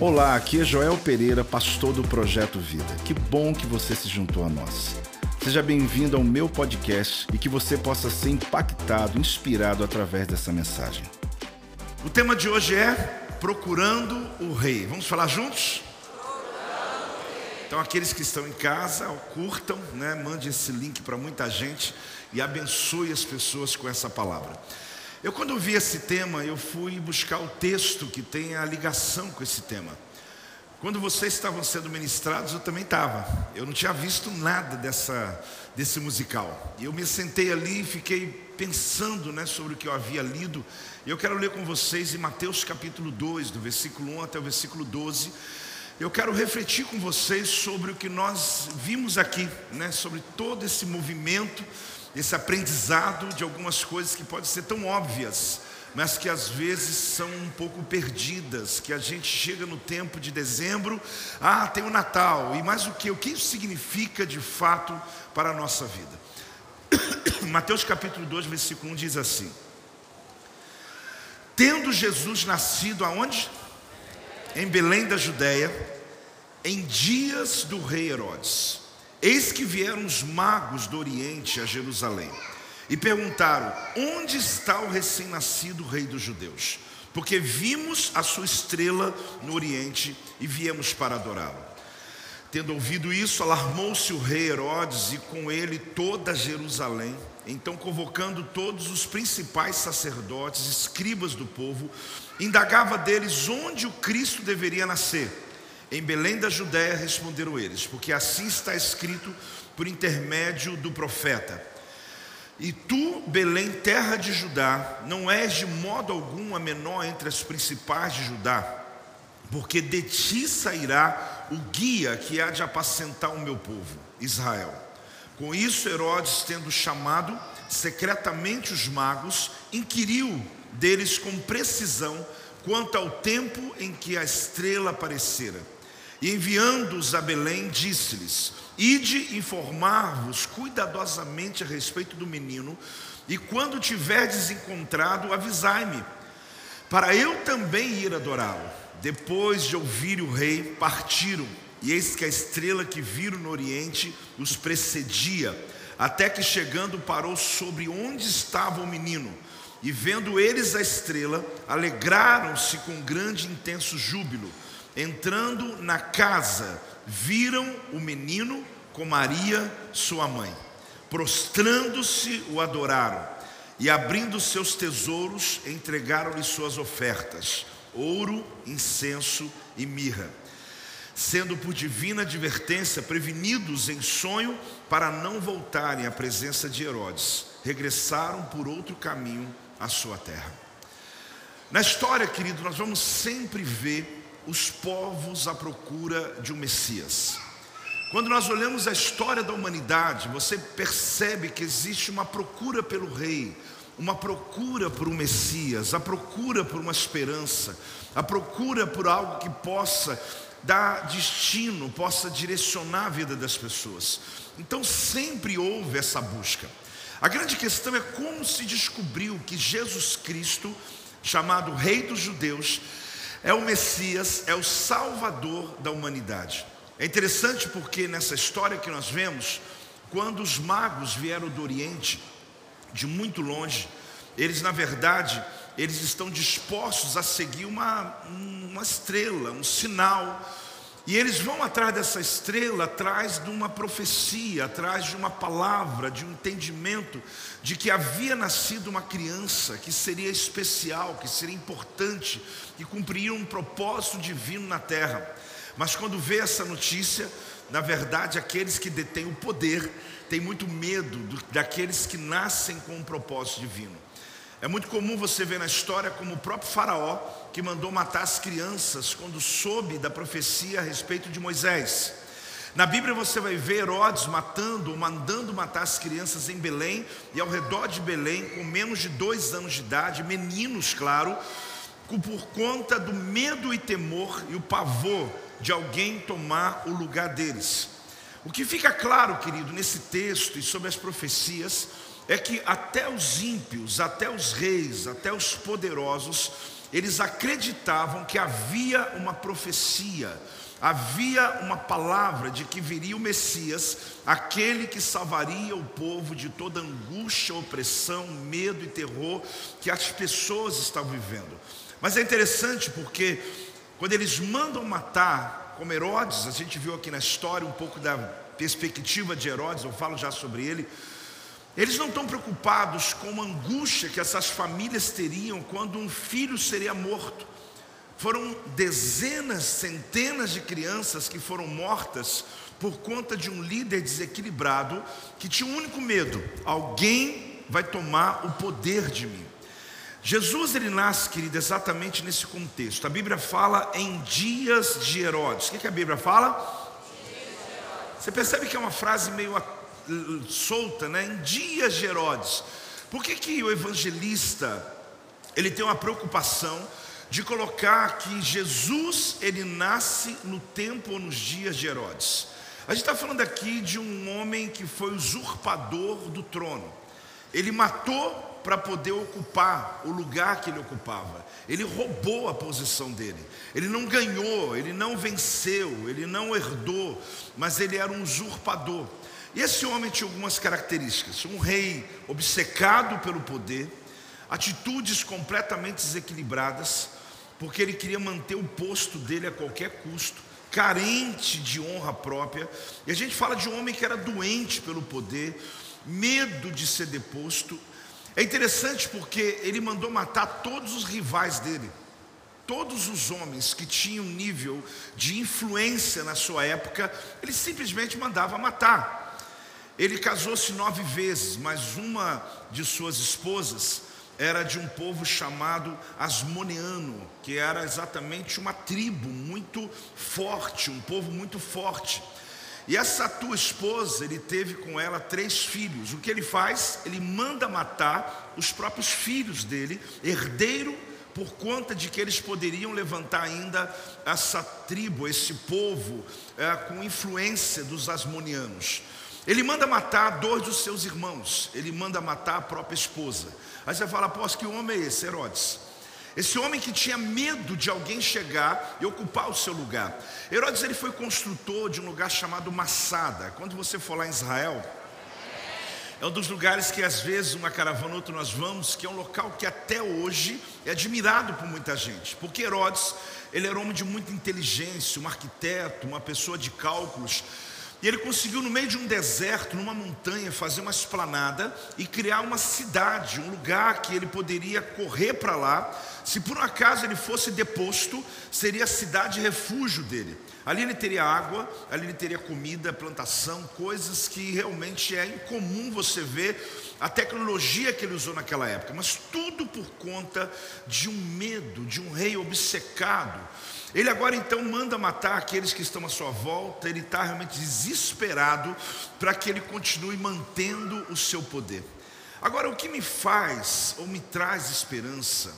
Olá, aqui é Joel Pereira, pastor do Projeto Vida. Que bom que você se juntou a nós. Seja bem-vindo ao meu podcast e que você possa ser impactado, inspirado através dessa mensagem. O tema de hoje é Procurando o Rei. Vamos falar juntos? Então, aqueles que estão em casa, curtam, né? mande esse link para muita gente e abençoe as pessoas com essa palavra. Eu, quando vi esse tema, eu fui buscar o texto que tem a ligação com esse tema. Quando vocês estavam sendo ministrados, eu também estava. Eu não tinha visto nada dessa, desse musical. Eu me sentei ali e fiquei pensando né, sobre o que eu havia lido. E eu quero ler com vocês em Mateus capítulo 2, do versículo 1 até o versículo 12. Eu quero refletir com vocês sobre o que nós vimos aqui, né, sobre todo esse movimento esse aprendizado de algumas coisas que podem ser tão óbvias, mas que às vezes são um pouco perdidas, que a gente chega no tempo de dezembro, ah, tem o Natal, e mais o que? O que isso significa de fato para a nossa vida? Mateus capítulo 2, versículo 1 diz assim: Tendo Jesus nascido aonde? Em Belém da Judéia, em dias do rei Herodes. Eis que vieram os magos do Oriente a Jerusalém e perguntaram: Onde está o recém-nascido rei dos judeus? Porque vimos a sua estrela no Oriente e viemos para adorá-lo. Tendo ouvido isso, alarmou-se o rei Herodes e com ele toda Jerusalém. Então, convocando todos os principais sacerdotes, escribas do povo, indagava deles onde o Cristo deveria nascer. Em Belém da Judéia responderam eles, porque assim está escrito por intermédio do profeta. E tu, Belém, terra de Judá, não és de modo algum a menor entre as principais de Judá, porque de ti sairá o guia que há de apacentar o meu povo, Israel. Com isso, Herodes, tendo chamado secretamente os magos, inquiriu deles com precisão quanto ao tempo em que a estrela aparecera. E enviando-os a Belém, disse-lhes: Ide informar-vos cuidadosamente a respeito do menino, e quando tiverdes encontrado, avisai-me, para eu também ir adorá-lo. Depois de ouvir o rei, partiram, e eis que a estrela que viram no oriente os precedia, até que chegando parou sobre onde estava o menino. E vendo eles a estrela, alegraram-se com grande e intenso júbilo. Entrando na casa, viram o menino com Maria, sua mãe. Prostrando-se, o adoraram. E abrindo seus tesouros, entregaram-lhe suas ofertas: ouro, incenso e mirra. Sendo por divina advertência prevenidos em sonho para não voltarem à presença de Herodes, regressaram por outro caminho à sua terra. Na história, querido, nós vamos sempre ver os povos à procura de um Messias. Quando nós olhamos a história da humanidade, você percebe que existe uma procura pelo rei, uma procura por um Messias, a procura por uma esperança, a procura por algo que possa dar destino, possa direcionar a vida das pessoas. Então sempre houve essa busca. A grande questão é como se descobriu que Jesus Cristo, chamado Rei dos Judeus, é o Messias, é o Salvador da humanidade. É interessante porque nessa história que nós vemos, quando os magos vieram do Oriente, de muito longe, eles na verdade, eles estão dispostos a seguir uma, uma estrela, um sinal, e eles vão atrás dessa estrela, atrás de uma profecia, atrás de uma palavra, de um entendimento de que havia nascido uma criança que seria especial, que seria importante, que cumpriria um propósito divino na terra. Mas quando vê essa notícia, na verdade, aqueles que detêm o poder têm muito medo do, daqueles que nascem com um propósito divino. É muito comum você ver na história como o próprio Faraó, que mandou matar as crianças quando soube da profecia a respeito de Moisés. Na Bíblia você vai ver Herodes matando ou mandando matar as crianças em Belém e ao redor de Belém, com menos de dois anos de idade, meninos, claro, por conta do medo e temor e o pavor de alguém tomar o lugar deles. O que fica claro, querido, nesse texto e sobre as profecias, é que até os ímpios, até os reis, até os poderosos eles acreditavam que havia uma profecia, havia uma palavra de que viria o Messias, aquele que salvaria o povo de toda angústia, opressão, medo e terror que as pessoas estavam vivendo. Mas é interessante porque quando eles mandam matar, como Herodes, a gente viu aqui na história um pouco da perspectiva de Herodes, eu falo já sobre ele. Eles não estão preocupados com a angústia que essas famílias teriam quando um filho seria morto. Foram dezenas, centenas de crianças que foram mortas por conta de um líder desequilibrado que tinha um único medo: alguém vai tomar o poder de mim. Jesus ele nasce, querido, exatamente nesse contexto. A Bíblia fala em dias de Herodes. O que, que a Bíblia fala? Você percebe que é uma frase meio solta, né? Em dias de Herodes. Por que, que o evangelista ele tem uma preocupação de colocar que Jesus ele nasce no tempo ou nos dias de Herodes? A gente está falando aqui de um homem que foi usurpador do trono. Ele matou para poder ocupar o lugar que ele ocupava. Ele roubou a posição dele. Ele não ganhou, ele não venceu, ele não herdou, mas ele era um usurpador. E esse homem tinha algumas características: um rei obcecado pelo poder, atitudes completamente desequilibradas, porque ele queria manter o posto dele a qualquer custo, carente de honra própria. E a gente fala de um homem que era doente pelo poder, medo de ser deposto. É interessante porque ele mandou matar todos os rivais dele. Todos os homens que tinham nível de influência na sua época, ele simplesmente mandava matar. Ele casou-se nove vezes, mas uma de suas esposas era de um povo chamado Asmoneano, que era exatamente uma tribo muito forte, um povo muito forte. E essa tua esposa, ele teve com ela três filhos. O que ele faz? Ele manda matar os próprios filhos dele, herdeiro, por conta de que eles poderiam levantar ainda essa tribo, esse povo, é, com influência dos asmonianos. Ele manda matar dois dos seus irmãos, ele manda matar a própria esposa. Aí você fala, após que homem é esse? Herodes. Esse homem que tinha medo de alguém chegar e ocupar o seu lugar. Herodes ele foi construtor de um lugar chamado Massada. Quando você for lá em Israel, é um dos lugares que às vezes uma caravana outra nós vamos, que é um local que até hoje é admirado por muita gente. Porque Herodes, ele era um homem de muita inteligência, um arquiteto, uma pessoa de cálculos. E ele conseguiu, no meio de um deserto, numa montanha, fazer uma esplanada e criar uma cidade, um lugar que ele poderia correr para lá. Se por um acaso ele fosse deposto, seria a cidade refúgio dele. Ali ele teria água, ali ele teria comida, plantação, coisas que realmente é incomum você ver a tecnologia que ele usou naquela época, mas tudo por conta de um medo, de um rei obcecado ele agora então manda matar aqueles que estão à sua volta, ele está realmente desesperado para que ele continue mantendo o seu poder. Agora, o que me faz ou me traz esperança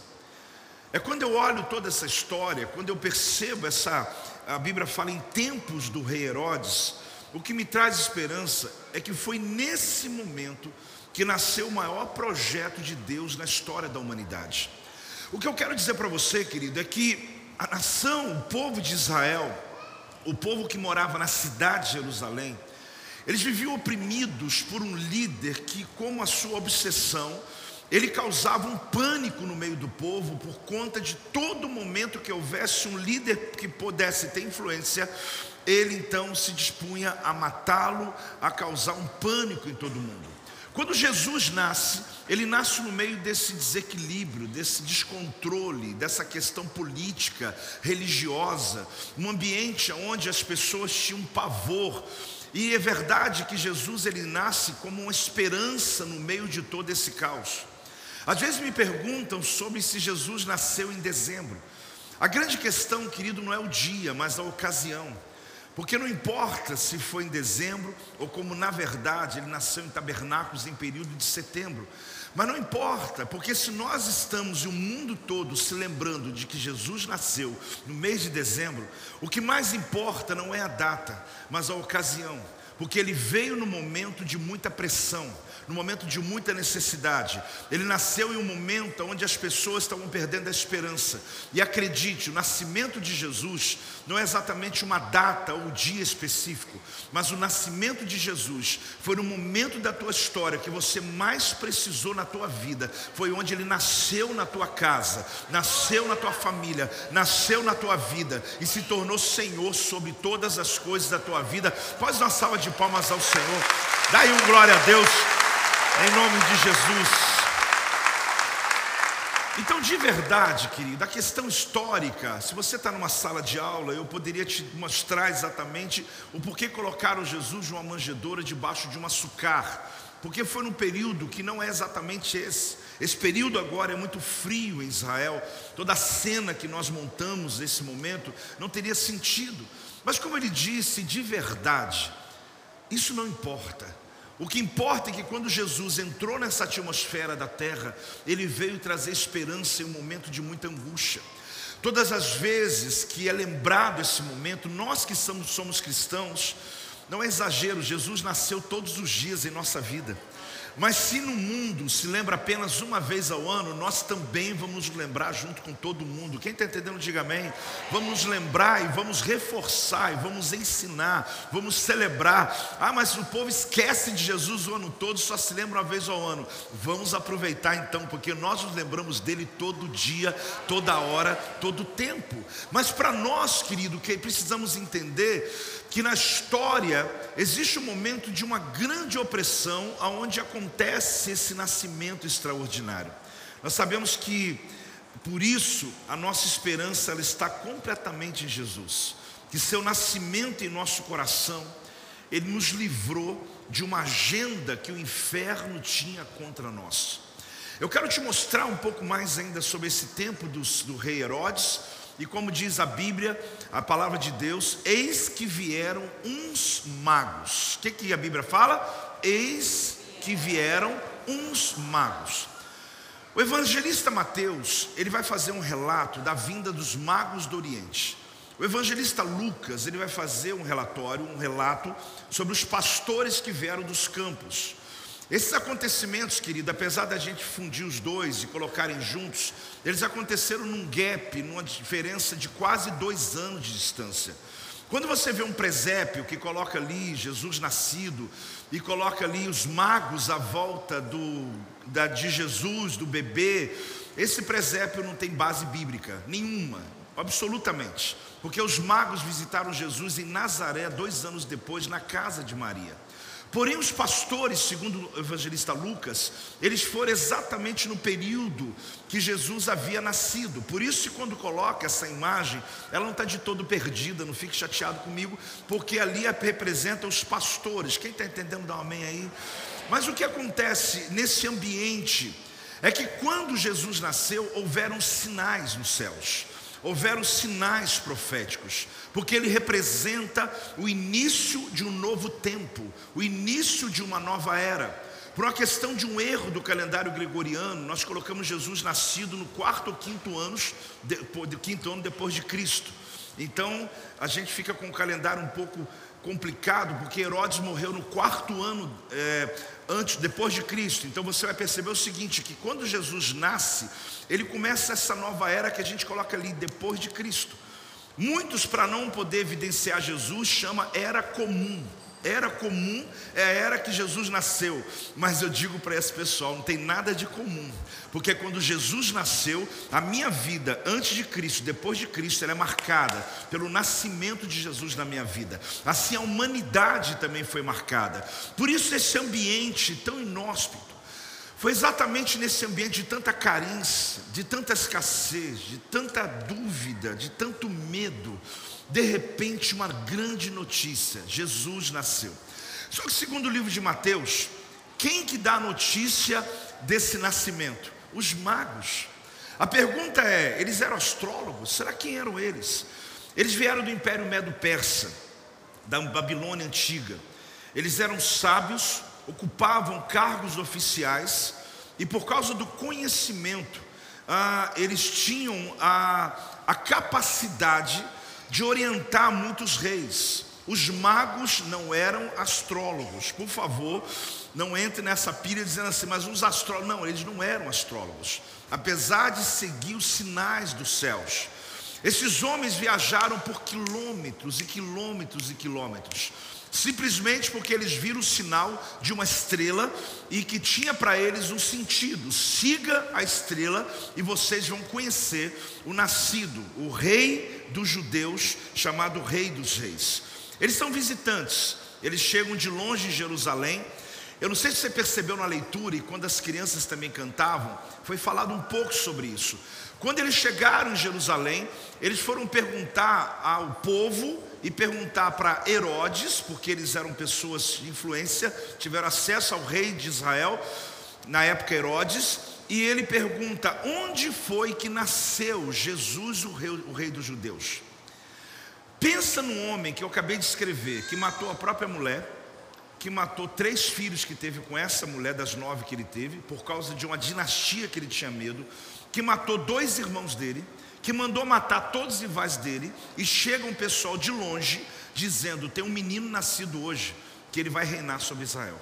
é quando eu olho toda essa história, quando eu percebo essa, a Bíblia fala em tempos do rei Herodes, o que me traz esperança é que foi nesse momento que nasceu o maior projeto de Deus na história da humanidade. O que eu quero dizer para você, querido, é que a nação, o povo de Israel, o povo que morava na cidade de Jerusalém, eles viviam oprimidos por um líder que, como a sua obsessão, ele causava um pânico no meio do povo por conta de todo momento que houvesse um líder que pudesse ter influência, ele então se dispunha a matá-lo, a causar um pânico em todo mundo. Quando Jesus nasce, ele nasce no meio desse desequilíbrio, desse descontrole, dessa questão política, religiosa, um ambiente onde as pessoas tinham pavor. E é verdade que Jesus ele nasce como uma esperança no meio de todo esse caos. Às vezes me perguntam sobre se Jesus nasceu em dezembro. A grande questão, querido, não é o dia, mas a ocasião. Porque não importa se foi em dezembro ou como na verdade ele nasceu em tabernáculos em período de setembro. Mas não importa, porque se nós estamos e o mundo todo se lembrando de que Jesus nasceu no mês de dezembro, o que mais importa não é a data, mas a ocasião. porque ele veio no momento de muita pressão, no momento de muita necessidade. Ele nasceu em um momento onde as pessoas estavam perdendo a esperança. E acredite, o nascimento de Jesus não é exatamente uma data ou dia específico, mas o nascimento de Jesus foi no momento da tua história que você mais precisou na tua vida. Foi onde ele nasceu na tua casa, nasceu na tua família, nasceu na tua vida e se tornou Senhor sobre todas as coisas da tua vida. Pode uma salva de palmas ao Senhor. Dá aí um glória a Deus. Em nome de Jesus. Então, de verdade, querido, a questão histórica, se você está numa sala de aula, eu poderia te mostrar exatamente o porquê colocaram Jesus numa manjedoura debaixo de um açucar, porque foi num período que não é exatamente esse. Esse período agora é muito frio em Israel, toda a cena que nós montamos nesse momento não teria sentido, mas como ele disse, de verdade, isso não importa. O que importa é que quando Jesus entrou nessa atmosfera da terra, ele veio trazer esperança em um momento de muita angústia. Todas as vezes que é lembrado esse momento, nós que somos, somos cristãos, não é exagero, Jesus nasceu todos os dias em nossa vida. Mas se no mundo se lembra apenas uma vez ao ano, nós também vamos nos lembrar junto com todo mundo. Quem está entendendo, diga amém. Vamos nos lembrar e vamos reforçar e vamos ensinar, vamos celebrar. Ah, mas o povo esquece de Jesus o ano todo, só se lembra uma vez ao ano. Vamos aproveitar então, porque nós nos lembramos dele todo dia, toda hora, todo tempo. Mas para nós, querido, que precisamos entender que na história existe um momento de uma grande opressão aonde acontece esse nascimento extraordinário. Nós sabemos que por isso a nossa esperança ela está completamente em Jesus, que seu nascimento em nosso coração ele nos livrou de uma agenda que o inferno tinha contra nós. Eu quero te mostrar um pouco mais ainda sobre esse tempo do, do rei Herodes e como diz a Bíblia, a palavra de Deus, eis que vieram uns magos. O que, que a Bíblia fala? Eis que vieram uns magos. O evangelista Mateus, ele vai fazer um relato da vinda dos magos do Oriente. O evangelista Lucas, ele vai fazer um relatório, um relato sobre os pastores que vieram dos campos. Esses acontecimentos, querido, apesar da gente fundir os dois e colocarem juntos, eles aconteceram num gap, numa diferença de quase dois anos de distância. Quando você vê um presépio que coloca ali Jesus nascido e coloca ali os magos à volta do, da, de Jesus, do bebê, esse presépio não tem base bíblica nenhuma, absolutamente, porque os magos visitaram Jesus em Nazaré dois anos depois na casa de Maria. Porém, os pastores, segundo o evangelista Lucas, eles foram exatamente no período que Jesus havia nascido. Por isso, quando coloca essa imagem, ela não está de todo perdida, não fique chateado comigo, porque ali representa os pastores. Quem está entendendo, dá um amém aí. Mas o que acontece nesse ambiente é que quando Jesus nasceu, houveram sinais nos céus houveram sinais proféticos, porque ele representa o início de um novo tempo, o início de uma nova era. Por uma questão de um erro do calendário gregoriano, nós colocamos Jesus nascido no quarto ou quinto, anos, de, quinto ano depois de Cristo. Então a gente fica com o calendário um pouco complicado, porque Herodes morreu no quarto ano é, antes, depois de Cristo. Então você vai perceber o seguinte: que quando Jesus nasce, ele começa essa nova era que a gente coloca ali depois de Cristo. Muitos, para não poder evidenciar Jesus, chama era comum. Era comum é a era que Jesus nasceu, mas eu digo para esse pessoal: não tem nada de comum, porque quando Jesus nasceu, a minha vida antes de Cristo, depois de Cristo, ela é marcada pelo nascimento de Jesus na minha vida. Assim a humanidade também foi marcada. Por isso, esse ambiente tão inóspito, foi exatamente nesse ambiente de tanta carência, de tanta escassez, de tanta dúvida, de tanto medo, de repente uma grande notícia: Jesus nasceu. Só que segundo o livro de Mateus, quem que dá a notícia desse nascimento? Os magos. A pergunta é: eles eram astrólogos? Será quem eram eles? Eles vieram do Império Medo-Persa, da Babilônia antiga. Eles eram sábios, ocupavam cargos oficiais e por causa do conhecimento, ah, eles tinham a, a capacidade de orientar muitos reis. Os magos não eram astrólogos. Por favor, não entre nessa pilha dizendo assim, mas os astrólogos. Não, eles não eram astrólogos. Apesar de seguir os sinais dos céus. Esses homens viajaram por quilômetros e quilômetros e quilômetros simplesmente porque eles viram o sinal de uma estrela e que tinha para eles um sentido: siga a estrela e vocês vão conhecer o nascido, o rei dos judeus, chamado Rei dos Reis. Eles são visitantes, eles chegam de longe em Jerusalém. Eu não sei se você percebeu na leitura e quando as crianças também cantavam, foi falado um pouco sobre isso. Quando eles chegaram em Jerusalém, eles foram perguntar ao povo e perguntar para Herodes, porque eles eram pessoas de influência, tiveram acesso ao rei de Israel, na época Herodes, e ele pergunta: onde foi que nasceu Jesus, o rei, o rei dos judeus? Pensa num homem que eu acabei de escrever, que matou a própria mulher, que matou três filhos que teve com essa mulher, das nove que ele teve, por causa de uma dinastia que ele tinha medo, que matou dois irmãos dele, que mandou matar todos os rivais dele, e chega um pessoal de longe dizendo: tem um menino nascido hoje, que ele vai reinar sobre Israel.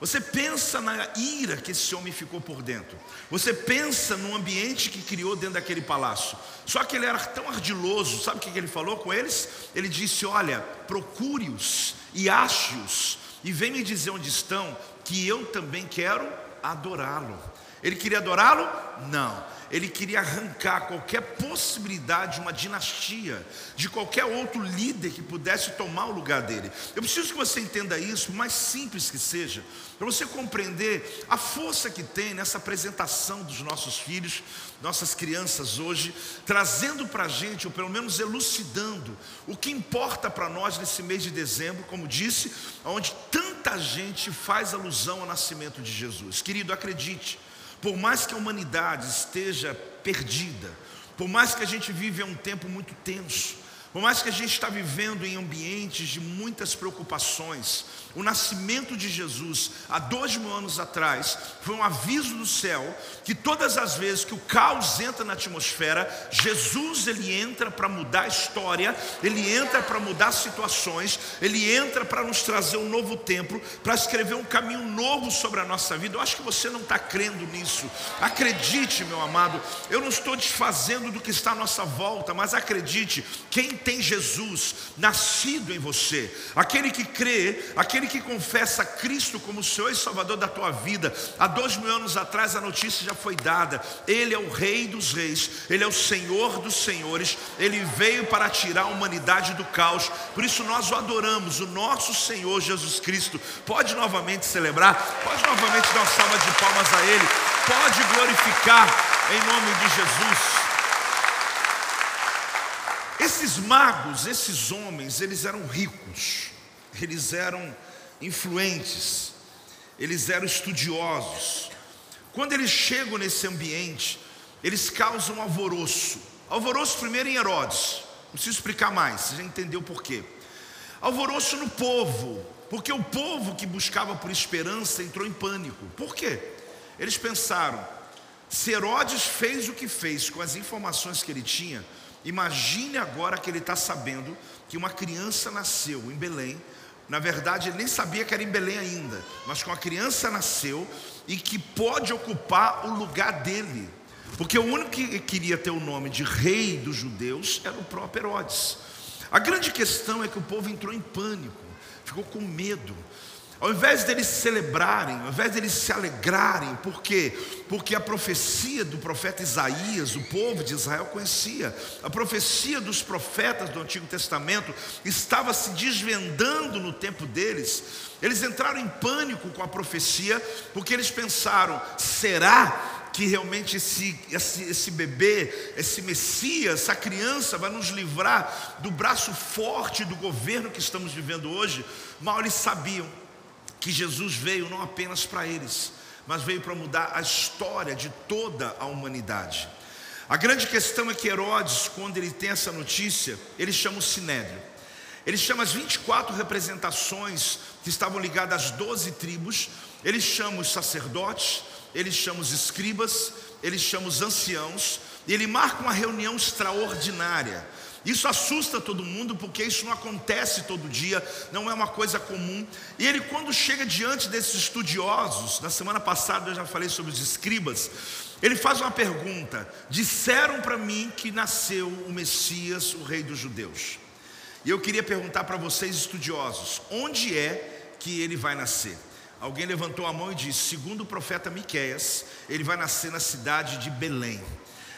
Você pensa na ira que esse homem ficou por dentro. Você pensa no ambiente que criou dentro daquele palácio. Só que ele era tão ardiloso, sabe o que ele falou com eles? Ele disse: Olha, procure-os e ache-os, e vem me dizer onde estão, que eu também quero adorá-lo. Ele queria adorá-lo? Não ele queria arrancar qualquer possibilidade de uma dinastia, de qualquer outro líder que pudesse tomar o lugar dele. Eu preciso que você entenda isso, mais simples que seja, para você compreender a força que tem nessa apresentação dos nossos filhos, nossas crianças hoje, trazendo para a gente, ou pelo menos elucidando, o que importa para nós nesse mês de dezembro, como disse, onde tanta gente faz alusão ao nascimento de Jesus. Querido, acredite. Por mais que a humanidade esteja perdida, por mais que a gente vive um tempo muito tenso, por mais que a gente está vivendo em ambientes de muitas preocupações, o nascimento de Jesus, há dois mil anos atrás, foi um aviso do céu que todas as vezes que o caos entra na atmosfera, Jesus ele entra para mudar a história, ele entra para mudar situações, ele entra para nos trazer um novo tempo, para escrever um caminho novo sobre a nossa vida. Eu acho que você não está crendo nisso. Acredite, meu amado, eu não estou desfazendo do que está à nossa volta, mas acredite, quem tem Jesus nascido em você, aquele que crê, aquele que confessa Cristo como Senhor e Salvador da tua vida, há dois mil anos atrás a notícia já foi dada: Ele é o Rei dos Reis, Ele é o Senhor dos Senhores, Ele veio para tirar a humanidade do caos, por isso nós o adoramos, o nosso Senhor Jesus Cristo. Pode novamente celebrar, pode novamente dar uma salva de palmas a Ele, pode glorificar em nome de Jesus. Esses magos, esses homens, eles eram ricos, eles eram influentes, eles eram estudiosos. Quando eles chegam nesse ambiente, eles causam alvoroço. Alvoroço primeiro em Herodes, não preciso explicar mais, você já entendeu por quê. Alvoroço no povo, porque o povo que buscava por esperança entrou em pânico. Por quê? Eles pensaram: se Herodes fez o que fez com as informações que ele tinha, imagine agora que ele está sabendo que uma criança nasceu em Belém na verdade, ele nem sabia que era em Belém ainda, mas com a criança nasceu e que pode ocupar o lugar dele. Porque o único que queria ter o nome de rei dos judeus era o próprio Herodes. A grande questão é que o povo entrou em pânico, ficou com medo. Ao invés deles celebrarem, ao invés deles se alegrarem, por quê? Porque a profecia do profeta Isaías, o povo de Israel conhecia, a profecia dos profetas do Antigo Testamento estava se desvendando no tempo deles. Eles entraram em pânico com a profecia, porque eles pensaram: será que realmente esse, esse, esse, bebê, esse Messias, essa criança vai nos livrar do braço forte do governo que estamos vivendo hoje? Mal eles sabiam que Jesus veio não apenas para eles, mas veio para mudar a história de toda a humanidade. A grande questão é que Herodes, quando ele tem essa notícia, ele chama o Sinédrio. Ele chama as 24 representações que estavam ligadas às 12 tribos, ele chama os sacerdotes, ele chama os escribas, ele chama os anciãos, e ele marca uma reunião extraordinária Isso assusta todo mundo, porque isso não acontece todo dia, não é uma coisa comum. E ele, quando chega diante desses estudiosos, na semana passada eu já falei sobre os escribas, ele faz uma pergunta: disseram para mim que nasceu o Messias, o Rei dos Judeus. E eu queria perguntar para vocês, estudiosos, onde é que ele vai nascer? Alguém levantou a mão e disse: segundo o profeta Miqueias, ele vai nascer na cidade de Belém.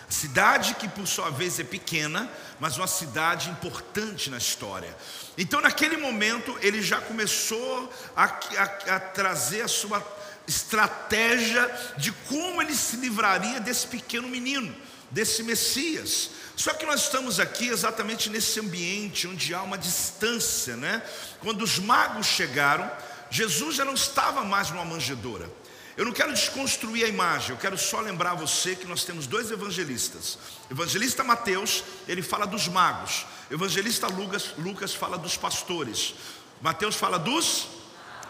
Cidade que por sua vez é pequena, mas uma cidade importante na história. Então, naquele momento, ele já começou a, a, a trazer a sua estratégia de como ele se livraria desse pequeno menino, desse Messias. Só que nós estamos aqui exatamente nesse ambiente onde há uma distância, né? Quando os magos chegaram, Jesus já não estava mais numa manjedoura. Eu não quero desconstruir a imagem, eu quero só lembrar você que nós temos dois evangelistas. evangelista Mateus, ele fala dos magos. evangelista Lucas, Lucas fala dos pastores. Mateus fala dos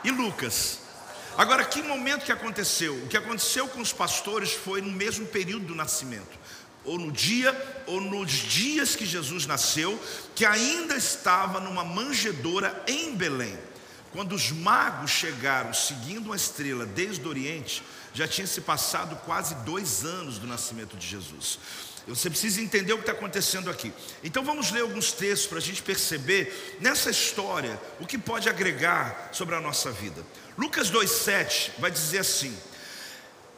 e Lucas. Agora, que momento que aconteceu? O que aconteceu com os pastores foi no mesmo período do nascimento, ou no dia, ou nos dias que Jesus nasceu, que ainda estava numa manjedoura em Belém. Quando os magos chegaram seguindo uma estrela desde o Oriente, já tinha se passado quase dois anos do nascimento de Jesus. Você precisa entender o que está acontecendo aqui. Então vamos ler alguns textos para a gente perceber nessa história o que pode agregar sobre a nossa vida. Lucas 2,7 vai dizer assim: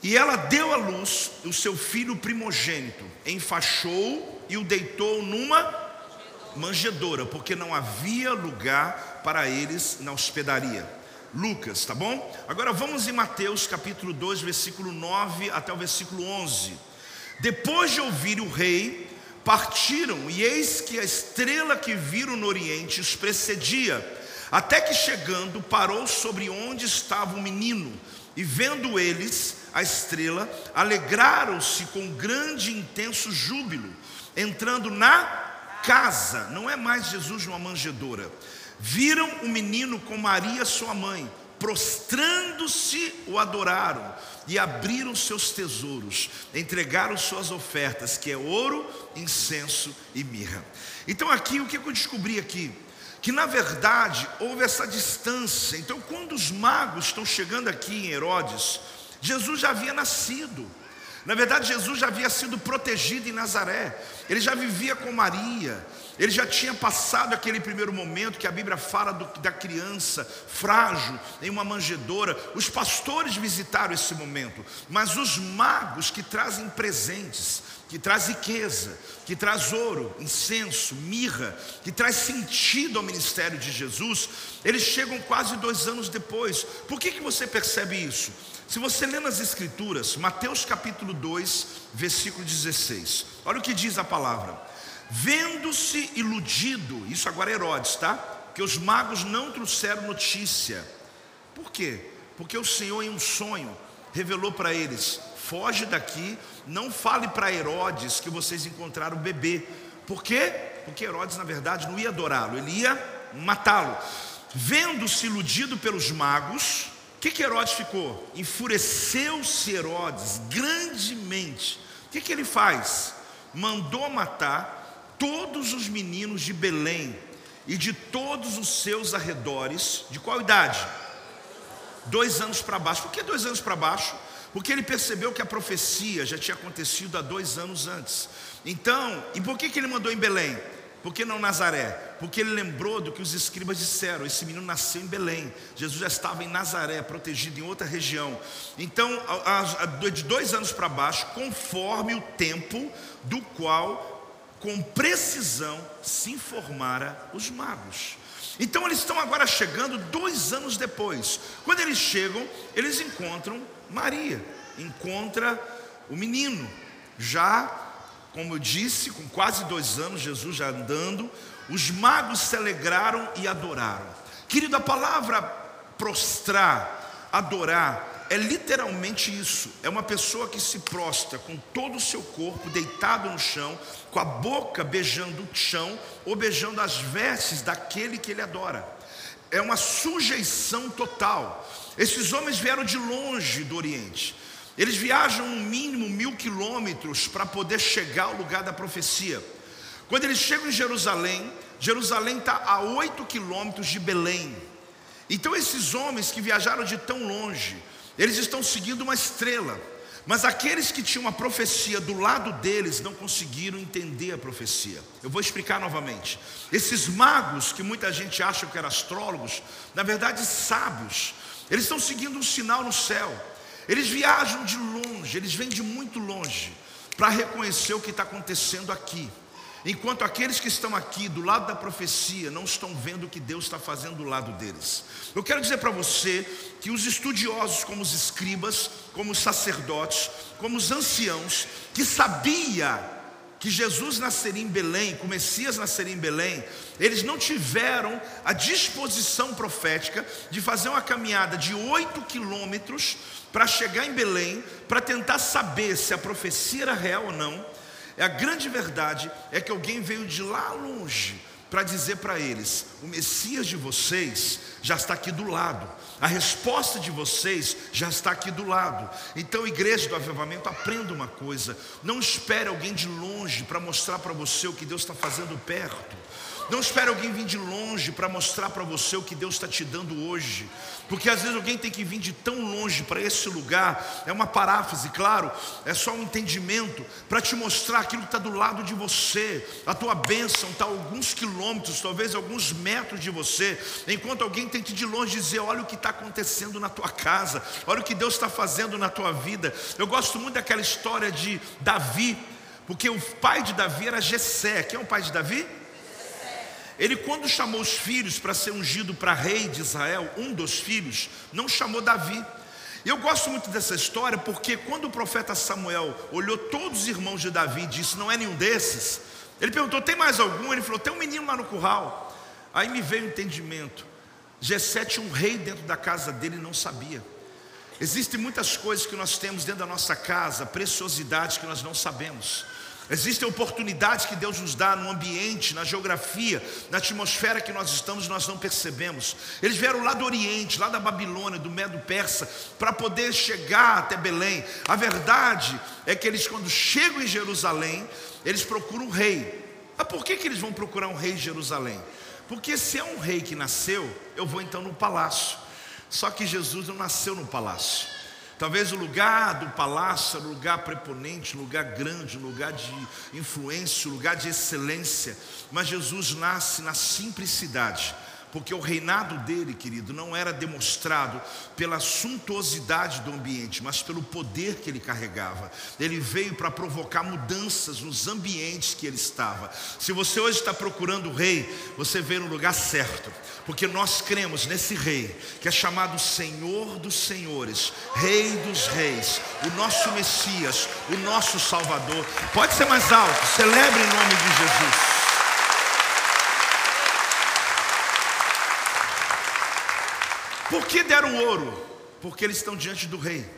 E ela deu à luz o seu filho primogênito, enfaixou e o deitou numa manjedoura, porque não havia lugar para eles na hospedaria. Lucas, tá bom? Agora vamos em Mateus capítulo 2, versículo 9 até o versículo 11. Depois de ouvir o rei, partiram, e eis que a estrela que viram no oriente os precedia, até que chegando, parou sobre onde estava o menino, e vendo eles a estrela, alegraram-se com grande e intenso júbilo, entrando na casa, não é mais Jesus numa manjedoura. Viram o menino com Maria, sua mãe, prostrando-se o adoraram e abriram seus tesouros, entregaram suas ofertas, que é ouro, incenso e mirra. Então aqui o que eu descobri aqui? Que na verdade houve essa distância. Então quando os magos estão chegando aqui em Herodes, Jesus já havia nascido. Na verdade, Jesus já havia sido protegido em Nazaré, ele já vivia com Maria, ele já tinha passado aquele primeiro momento que a Bíblia fala do, da criança frágil em uma manjedoura. Os pastores visitaram esse momento, mas os magos que trazem presentes, que traz riqueza, que traz ouro, incenso, mirra, que traz sentido ao ministério de Jesus, eles chegam quase dois anos depois. Por que, que você percebe isso? Se você lê nas Escrituras, Mateus capítulo 2, versículo 16, olha o que diz a palavra: Vendo-se iludido, isso agora é Herodes, tá? Que os magos não trouxeram notícia. Por quê? Porque o Senhor, em um sonho, revelou para eles: foge daqui, não fale para Herodes que vocês encontraram o bebê. Por quê? Porque Herodes, na verdade, não ia adorá-lo, ele ia matá-lo. Vendo-se iludido pelos magos, o que, que Herodes ficou? Enfureceu-se Herodes grandemente. O que, que ele faz? Mandou matar todos os meninos de Belém e de todos os seus arredores. De qual idade? Dois anos para baixo. Por que dois anos para baixo? Porque ele percebeu que a profecia já tinha acontecido há dois anos antes. Então, e por que, que ele mandou em Belém? Por que não Nazaré? Porque ele lembrou do que os escribas disseram: esse menino nasceu em Belém. Jesus já estava em Nazaré, protegido em outra região. Então, de dois anos para baixo, conforme o tempo do qual, com precisão, se informara os magos. Então, eles estão agora chegando dois anos depois. Quando eles chegam, eles encontram Maria, encontra o menino já como eu disse, com quase dois anos, Jesus já andando, os magos se alegraram e adoraram. Querido, a palavra prostrar, adorar, é literalmente isso. É uma pessoa que se prostra com todo o seu corpo deitado no chão, com a boca beijando o chão ou beijando as vestes daquele que ele adora. É uma sujeição total. Esses homens vieram de longe do Oriente. Eles viajam no mínimo mil quilômetros para poder chegar ao lugar da profecia. Quando eles chegam em Jerusalém, Jerusalém está a oito quilômetros de Belém. Então, esses homens que viajaram de tão longe, eles estão seguindo uma estrela. Mas aqueles que tinham a profecia do lado deles não conseguiram entender a profecia. Eu vou explicar novamente. Esses magos, que muita gente acha que eram astrólogos, na verdade sábios, eles estão seguindo um sinal no céu. Eles viajam de longe, eles vêm de muito longe para reconhecer o que está acontecendo aqui. Enquanto aqueles que estão aqui do lado da profecia não estão vendo o que Deus está fazendo do lado deles. Eu quero dizer para você que os estudiosos, como os escribas, como os sacerdotes, como os anciãos, que sabia que Jesus nasceria em Belém, que o Messias nasceria em Belém, eles não tiveram a disposição profética de fazer uma caminhada de oito quilômetros para chegar em Belém, para tentar saber se a profecia era real ou não a grande verdade é que alguém veio de lá longe para dizer para eles: o Messias de vocês já está aqui do lado, a resposta de vocês já está aqui do lado. Então, igreja do avivamento, aprenda uma coisa: não espere alguém de longe para mostrar para você o que Deus está fazendo perto. Não espere alguém vir de longe para mostrar para você o que Deus está te dando hoje. Porque às vezes alguém tem que vir de tão longe para esse lugar. É uma paráfrase, claro, é só um entendimento para te mostrar aquilo que está do lado de você. A tua bênção está alguns quilômetros, talvez alguns metros de você. Enquanto alguém tem que ir de longe dizer: Olha o que está acontecendo na tua casa, olha o que Deus está fazendo na tua vida. Eu gosto muito daquela história de Davi, porque o pai de Davi era Jessé. Quem é o pai de Davi? Ele, quando chamou os filhos para ser ungido para rei de Israel, um dos filhos, não chamou Davi. Eu gosto muito dessa história porque quando o profeta Samuel olhou todos os irmãos de Davi e disse: Não é nenhum desses, ele perguntou: Tem mais algum? Ele falou: Tem um menino lá no curral. Aí me veio o entendimento. Gessé tinha um rei dentro da casa dele e não sabia. Existem muitas coisas que nós temos dentro da nossa casa, preciosidades que nós não sabemos. Existem oportunidades que Deus nos dá no ambiente, na geografia, na atmosfera que nós estamos e nós não percebemos. Eles vieram lá do Oriente, lá da Babilônia, do Medo Persa, para poder chegar até Belém. A verdade é que eles, quando chegam em Jerusalém, eles procuram um rei. Mas por que, que eles vão procurar um rei em Jerusalém? Porque se é um rei que nasceu, eu vou então no palácio. Só que Jesus não nasceu no palácio. Talvez o lugar do palácio era lugar preponente, um lugar grande, um lugar de influência, um lugar de excelência. Mas Jesus nasce na simplicidade porque o reinado dele, querido, não era demonstrado pela suntuosidade do ambiente, mas pelo poder que ele carregava. Ele veio para provocar mudanças nos ambientes que ele estava. Se você hoje está procurando o rei, você veio no lugar certo, porque nós cremos nesse rei, que é chamado Senhor dos Senhores, Rei dos Reis, o nosso Messias, o nosso Salvador. Pode ser mais alto, celebre em nome de Jesus. Por que deram ouro? Porque eles estão diante do rei.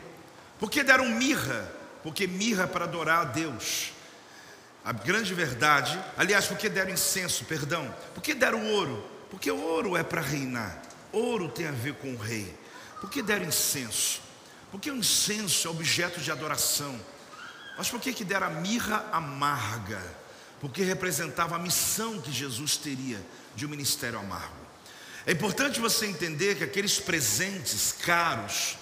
Por que deram mirra? Porque mirra para adorar a Deus. A grande verdade, aliás, por que deram incenso, perdão? Por que deram ouro? Porque ouro é para reinar. Ouro tem a ver com o rei. Por que deram incenso? Porque o incenso é objeto de adoração. Mas por que, que deram a mirra amarga? Porque representava a missão que Jesus teria de um ministério amargo. É importante você entender que aqueles presentes caros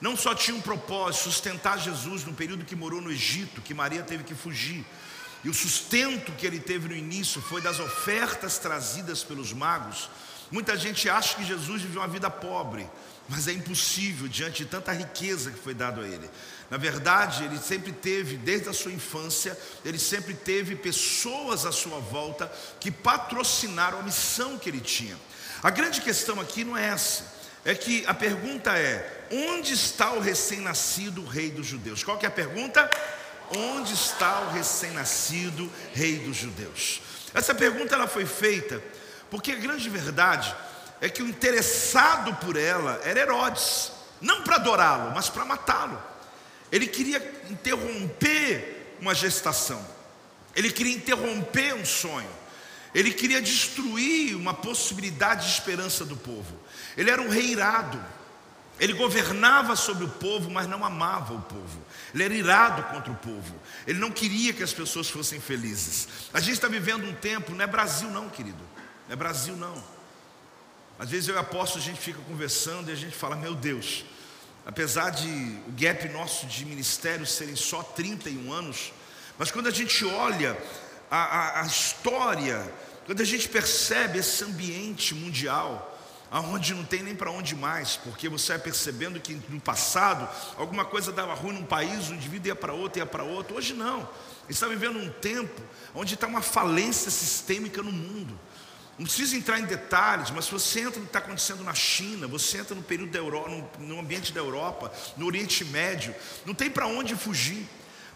não só tinham um propósito sustentar Jesus no período que morou no Egito, que Maria teve que fugir. E o sustento que ele teve no início foi das ofertas trazidas pelos magos. Muita gente acha que Jesus viveu uma vida pobre, mas é impossível diante de tanta riqueza que foi dado a ele. Na verdade, ele sempre teve, desde a sua infância, ele sempre teve pessoas à sua volta que patrocinaram a missão que ele tinha. A grande questão aqui não é essa. É que a pergunta é: onde está o recém-nascido rei dos judeus? Qual que é a pergunta? Onde está o recém-nascido rei dos judeus? Essa pergunta ela foi feita porque a grande verdade é que o interessado por ela era Herodes, não para adorá-lo, mas para matá-lo. Ele queria interromper uma gestação. Ele queria interromper um sonho. Ele queria destruir uma possibilidade de esperança do povo. Ele era um rei irado. Ele governava sobre o povo, mas não amava o povo. Ele era irado contra o povo. Ele não queria que as pessoas fossem felizes. A gente está vivendo um tempo, não é Brasil, não, querido. Não é Brasil, não. Às vezes eu e apóstolo, a gente fica conversando e a gente fala: Meu Deus, apesar de o gap nosso de ministério serem só 31 anos, mas quando a gente olha a, a, a história, quando a gente percebe esse ambiente mundial, aonde não tem nem para onde mais, porque você vai percebendo que no passado alguma coisa dava ruim num país, o indivíduo ia para outro, ia para outro. Hoje não. Está vivendo um tempo onde está uma falência sistêmica no mundo. Não precisa entrar em detalhes, mas se você entra no que está acontecendo na China, você entra no período da Europa, no, no ambiente da Europa, no Oriente Médio, não tem para onde fugir.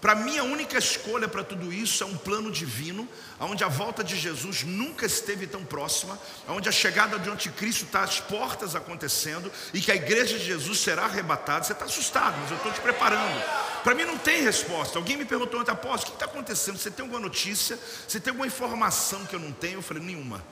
Para mim, a única escolha para tudo isso é um plano divino, onde a volta de Jesus nunca esteve tão próxima, onde a chegada de anticristo está às portas acontecendo e que a igreja de Jesus será arrebatada. Você está assustado, mas eu estou te preparando. Para mim não tem resposta. Alguém me perguntou ontem, apóstolo, o que está acontecendo? Você tem alguma notícia? Você tem alguma informação que eu não tenho? Eu falei, nenhuma.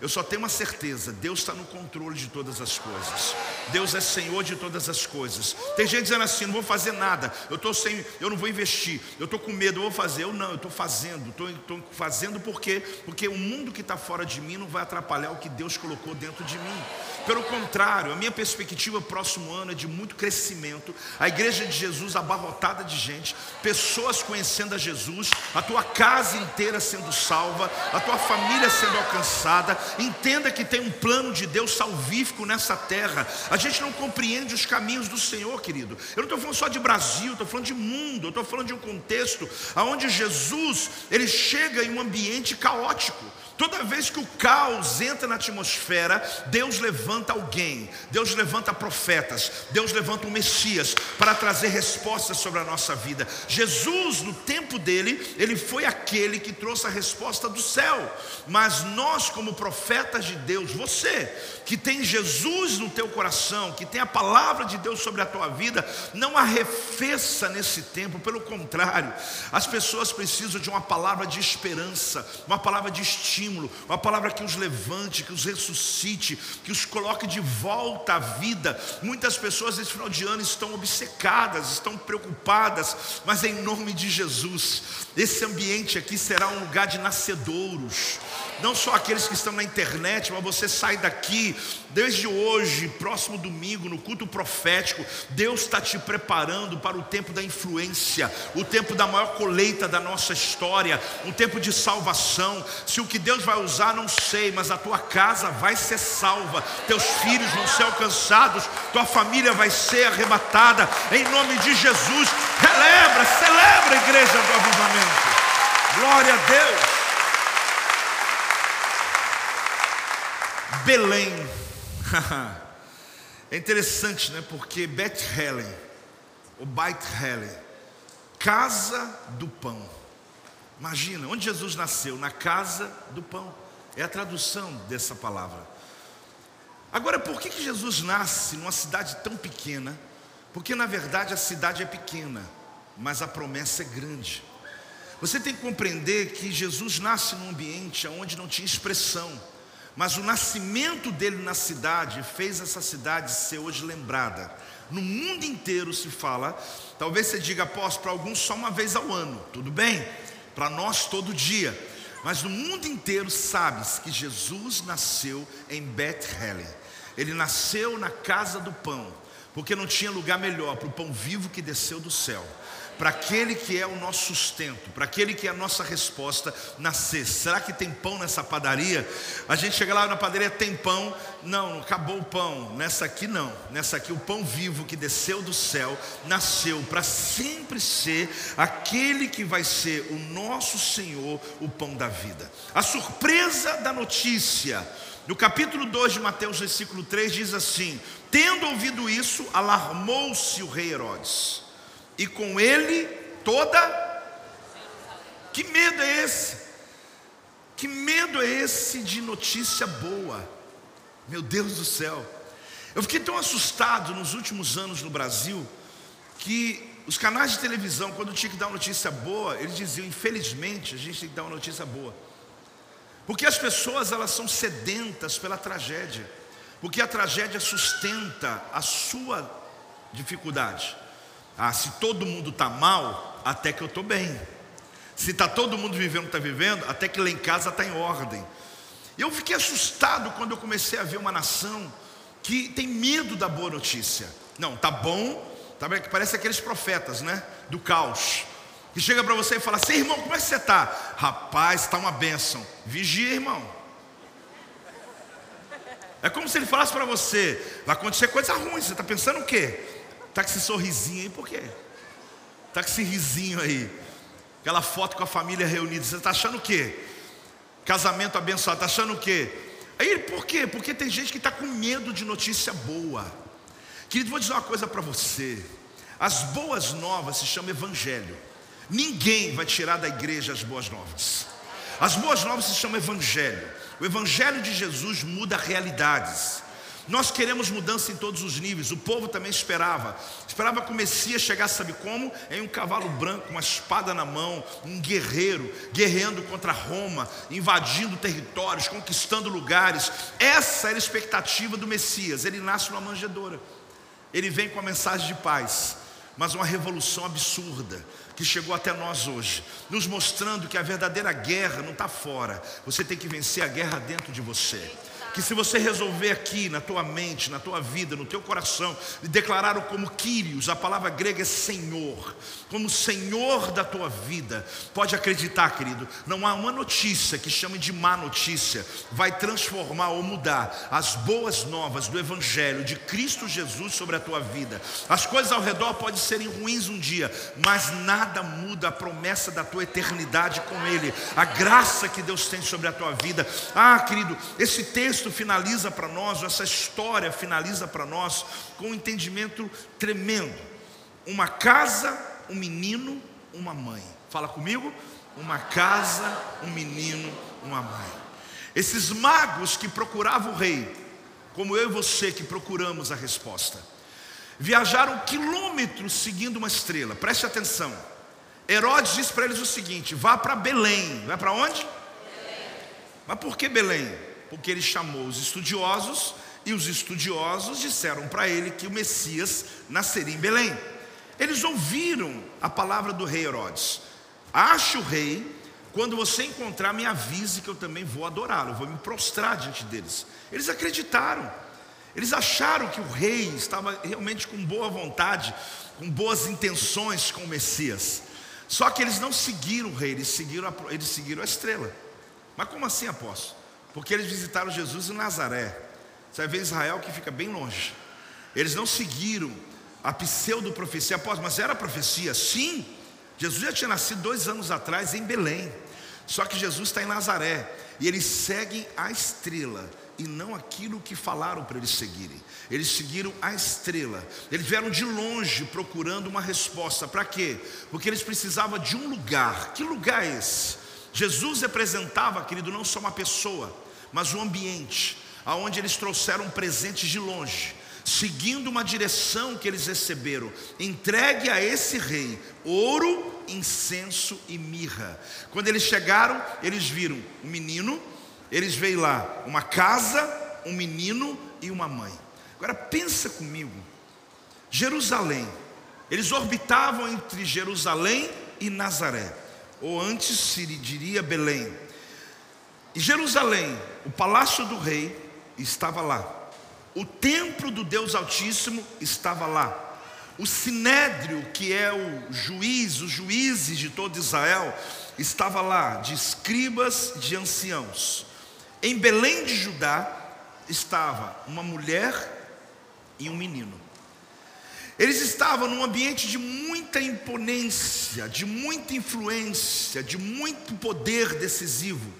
Eu só tenho uma certeza: Deus está no controle de todas as coisas. Deus é Senhor de todas as coisas. Tem gente dizendo assim: não vou fazer nada. Eu estou sem, eu não vou investir. Eu estou com medo. Eu vou fazer. Eu não. Eu estou fazendo. Estou fazendo por quê? Porque o mundo que está fora de mim não vai atrapalhar o que Deus colocou dentro de mim. Pelo contrário, a minha perspectiva próximo ano é de muito crescimento. A igreja de Jesus abarrotada de gente, pessoas conhecendo a Jesus, a tua casa inteira sendo salva, a tua família sendo alcançada Entenda que tem um plano de Deus salvífico nessa terra. A gente não compreende os caminhos do Senhor, querido. Eu não estou falando só de Brasil, estou falando de mundo, estou falando de um contexto onde Jesus ele chega em um ambiente caótico. Toda vez que o caos entra na atmosfera, Deus levanta alguém, Deus levanta profetas, Deus levanta um Messias para trazer respostas sobre a nossa vida. Jesus, no tempo dele, ele foi aquele que trouxe a resposta do céu, mas nós, como profetas de Deus, você que tem Jesus no teu coração, que tem a palavra de Deus sobre a tua vida, não arrefeça nesse tempo, pelo contrário, as pessoas precisam de uma palavra de esperança, uma palavra de estímulo estímulo, uma palavra que os levante, que os ressuscite, que os coloque de volta à vida. Muitas pessoas nesse final de ano estão obcecadas, estão preocupadas, mas em nome de Jesus, esse ambiente aqui será um lugar de nascedouros não só aqueles que estão na internet, mas você sai daqui, desde hoje, próximo domingo, no culto profético, Deus está te preparando para o tempo da influência, o tempo da maior colheita da nossa história, um tempo de salvação. Se o que Deus vai usar, não sei, mas a tua casa vai ser salva, teus filhos vão ser alcançados, tua família vai ser arrebatada, em nome de Jesus. Celebra, celebra igreja do avivamento. Glória a Deus. Belém. é interessante, né? Porque Beth Helen, ou Beit Helen, casa do pão. Imagina, onde Jesus nasceu? Na casa do pão. É a tradução dessa palavra. Agora, por que, que Jesus nasce numa cidade tão pequena? Porque na verdade a cidade é pequena, mas a promessa é grande. Você tem que compreender que Jesus nasce num ambiente onde não tinha expressão. Mas o nascimento dele na cidade fez essa cidade ser hoje lembrada. No mundo inteiro se fala, talvez você diga, apóstolo, para alguns só uma vez ao ano, tudo bem? Para nós todo dia. Mas no mundo inteiro sabes que Jesus nasceu em Bethlehem. Ele nasceu na casa do pão, porque não tinha lugar melhor para o pão vivo que desceu do céu para aquele que é o nosso sustento, para aquele que é a nossa resposta nascer. Será que tem pão nessa padaria? A gente chega lá na padaria, tem pão? Não, acabou o pão. Nessa aqui não. Nessa aqui o pão vivo que desceu do céu nasceu para sempre ser aquele que vai ser o nosso Senhor, o pão da vida. A surpresa da notícia. No capítulo 2 de Mateus, versículo 3, diz assim: Tendo ouvido isso, alarmou-se o rei Herodes e com ele toda. Que medo é esse? Que medo é esse de notícia boa? Meu Deus do céu. Eu fiquei tão assustado nos últimos anos no Brasil que os canais de televisão, quando tinha que dar uma notícia boa, eles diziam: infelizmente, a gente tem que dar uma notícia boa. Porque as pessoas elas são sedentas pela tragédia. Porque a tragédia sustenta a sua dificuldade. Ah, se todo mundo está mal, até que eu estou bem. Se está todo mundo vivendo, está vivendo, até que lá em casa está em ordem. Eu fiquei assustado quando eu comecei a ver uma nação que tem medo da boa notícia. Não, tá bom, tá bem, parece aqueles profetas, né? Do caos. Que chega para você e fala assim, irmão, como é que você está? Rapaz, está uma bênção. Vigia, irmão. É como se ele falasse para você: vai acontecer coisa ruim. Você está pensando o quê? Está com esse sorrisinho aí, por quê? Está com esse risinho aí. Aquela foto com a família reunida. Você está achando o quê? Casamento abençoado. Está achando o quê? Aí, por quê? Porque tem gente que está com medo de notícia boa. Querido, vou dizer uma coisa para você. As boas novas se chamam evangelho. Ninguém vai tirar da igreja as boas novas. As boas novas se chamam evangelho. O evangelho de Jesus muda realidades. Nós queremos mudança em todos os níveis. O povo também esperava. Esperava que o Messias chegasse, sabe como? Em um cavalo branco, uma espada na mão, um guerreiro, guerreando contra Roma, invadindo territórios, conquistando lugares. Essa era a expectativa do Messias. Ele nasce numa manjedoura. Ele vem com a mensagem de paz, mas uma revolução absurda que chegou até nós hoje, nos mostrando que a verdadeira guerra não está fora, você tem que vencer a guerra dentro de você que se você resolver aqui na tua mente, na tua vida, no teu coração, e declarar o como Kyrios, a palavra grega é Senhor, como Senhor da tua vida, pode acreditar, querido, não há uma notícia que chame de má notícia, vai transformar ou mudar as boas novas do Evangelho de Cristo Jesus sobre a tua vida. As coisas ao redor podem serem ruins um dia, mas nada muda a promessa da tua eternidade com Ele, a graça que Deus tem sobre a tua vida. Ah, querido, esse texto texto finaliza para nós, essa história finaliza para nós com um entendimento tremendo. Uma casa, um menino, uma mãe. Fala comigo? Uma casa, um menino, uma mãe. Esses magos que procuravam o rei, como eu e você que procuramos a resposta, viajaram quilômetros seguindo uma estrela. Preste atenção. Herodes disse para eles o seguinte: vá para Belém. Vai para onde? Belém. Mas por que Belém? Porque ele chamou os estudiosos e os estudiosos disseram para ele que o Messias nasceria em Belém. Eles ouviram a palavra do rei Herodes. Ache o rei, quando você encontrar, me avise que eu também vou adorá-lo, vou me prostrar diante deles. Eles acreditaram, eles acharam que o rei estava realmente com boa vontade, com boas intenções com o Messias. Só que eles não seguiram o rei, eles seguiram a, eles seguiram a estrela. Mas como assim, apóstolo? Porque eles visitaram Jesus em Nazaré. Você vai ver Israel que fica bem longe. Eles não seguiram a pseudo-profecia. Após, mas era profecia? Sim. Jesus já tinha nascido dois anos atrás em Belém. Só que Jesus está em Nazaré. E eles seguem a estrela e não aquilo que falaram para eles seguirem. Eles seguiram a estrela. Eles vieram de longe procurando uma resposta. Para quê? Porque eles precisavam de um lugar. Que lugar é esse? Jesus representava, querido, não só uma pessoa, mas um ambiente, aonde eles trouxeram presentes de longe, seguindo uma direção que eles receberam, entregue a esse rei ouro, incenso e mirra. Quando eles chegaram, eles viram um menino, eles veio lá uma casa, um menino e uma mãe. Agora pensa comigo, Jerusalém. Eles orbitavam entre Jerusalém e Nazaré ou antes se diria Belém. E Jerusalém, o palácio do rei, estava lá. O templo do Deus Altíssimo estava lá. O sinédrio, que é o juiz, os juízes de todo Israel, estava lá, de escribas, de anciãos. Em Belém de Judá estava uma mulher e um menino. Eles estavam num ambiente de muita imponência, de muita influência, de muito poder decisivo.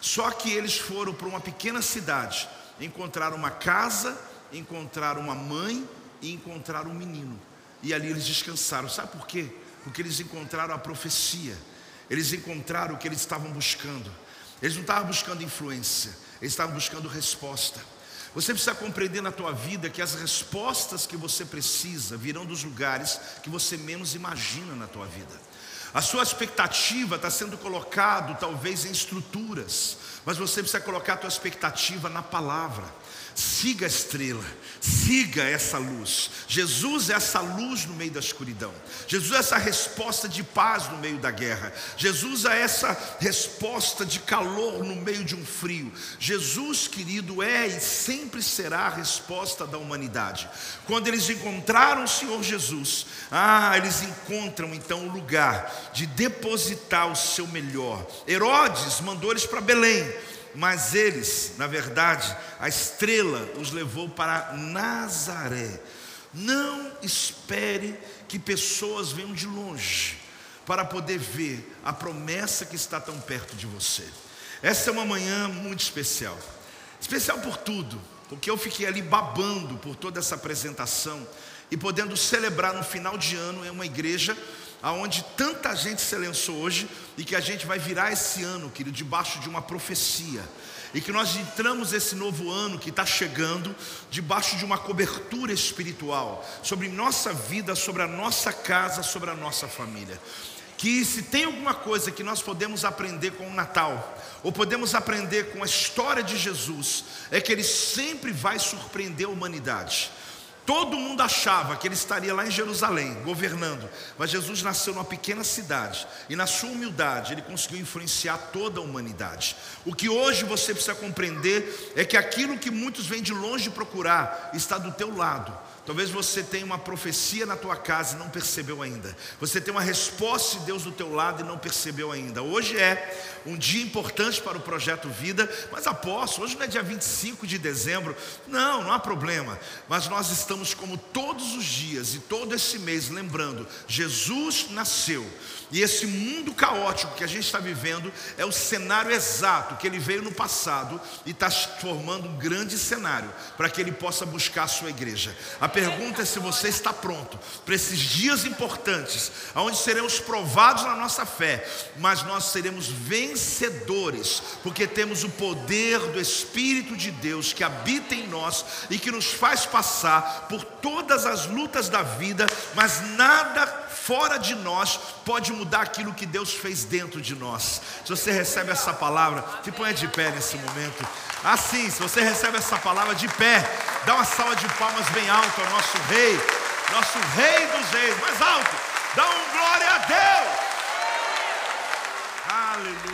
Só que eles foram para uma pequena cidade, encontraram uma casa, encontraram uma mãe e encontraram um menino. E ali eles descansaram. Sabe por quê? Porque eles encontraram a profecia. Eles encontraram o que eles estavam buscando. Eles não estavam buscando influência, eles estavam buscando resposta. Você precisa compreender na tua vida que as respostas que você precisa virão dos lugares que você menos imagina na tua vida. A sua expectativa está sendo colocado talvez em estruturas, mas você precisa colocar a tua expectativa na palavra. Siga a estrela, siga essa luz. Jesus é essa luz no meio da escuridão. Jesus é essa resposta de paz no meio da guerra. Jesus é essa resposta de calor no meio de um frio. Jesus, querido, é e sempre será a resposta da humanidade. Quando eles encontraram o Senhor Jesus, ah, eles encontram então o lugar de depositar o seu melhor. Herodes mandou eles para Belém mas eles, na verdade, a estrela os levou para Nazaré. Não espere que pessoas venham de longe para poder ver a promessa que está tão perto de você. Essa é uma manhã muito especial. Especial por tudo, porque eu fiquei ali babando por toda essa apresentação e podendo celebrar no final de ano em uma igreja aonde tanta gente se lançou hoje e que a gente vai virar esse ano, querido, debaixo de uma profecia. E que nós entramos esse novo ano que está chegando, debaixo de uma cobertura espiritual, sobre nossa vida, sobre a nossa casa, sobre a nossa família. Que se tem alguma coisa que nós podemos aprender com o Natal, ou podemos aprender com a história de Jesus, é que ele sempre vai surpreender a humanidade. Todo mundo achava que ele estaria lá em Jerusalém, governando, mas Jesus nasceu numa pequena cidade e, na sua humildade, ele conseguiu influenciar toda a humanidade. O que hoje você precisa compreender é que aquilo que muitos vêm de longe procurar está do teu lado. Talvez você tenha uma profecia na tua casa e não percebeu ainda. Você tem uma resposta de Deus do teu lado e não percebeu ainda. Hoje é um dia importante para o projeto Vida, mas aposto, hoje não é dia 25 de dezembro. Não, não há problema. Mas nós estamos como todos os dias e todo esse mês lembrando, Jesus nasceu. E esse mundo caótico que a gente está vivendo é o cenário exato que ele veio no passado e está formando um grande cenário para que ele possa buscar a sua igreja. A pergunta é se você está pronto para esses dias importantes, onde seremos provados na nossa fé, mas nós seremos vencedores, porque temos o poder do Espírito de Deus que habita em nós e que nos faz passar por todas as lutas da vida, mas nada fora de nós pode mudar aquilo que Deus fez dentro de nós. Se você recebe essa palavra, se ponha de pé nesse momento. Assim, se você recebe essa palavra de pé, dá uma salva de palmas bem alto ao nosso rei, nosso rei dos reis, mais alto. Dá um glória a Deus. Aleluia.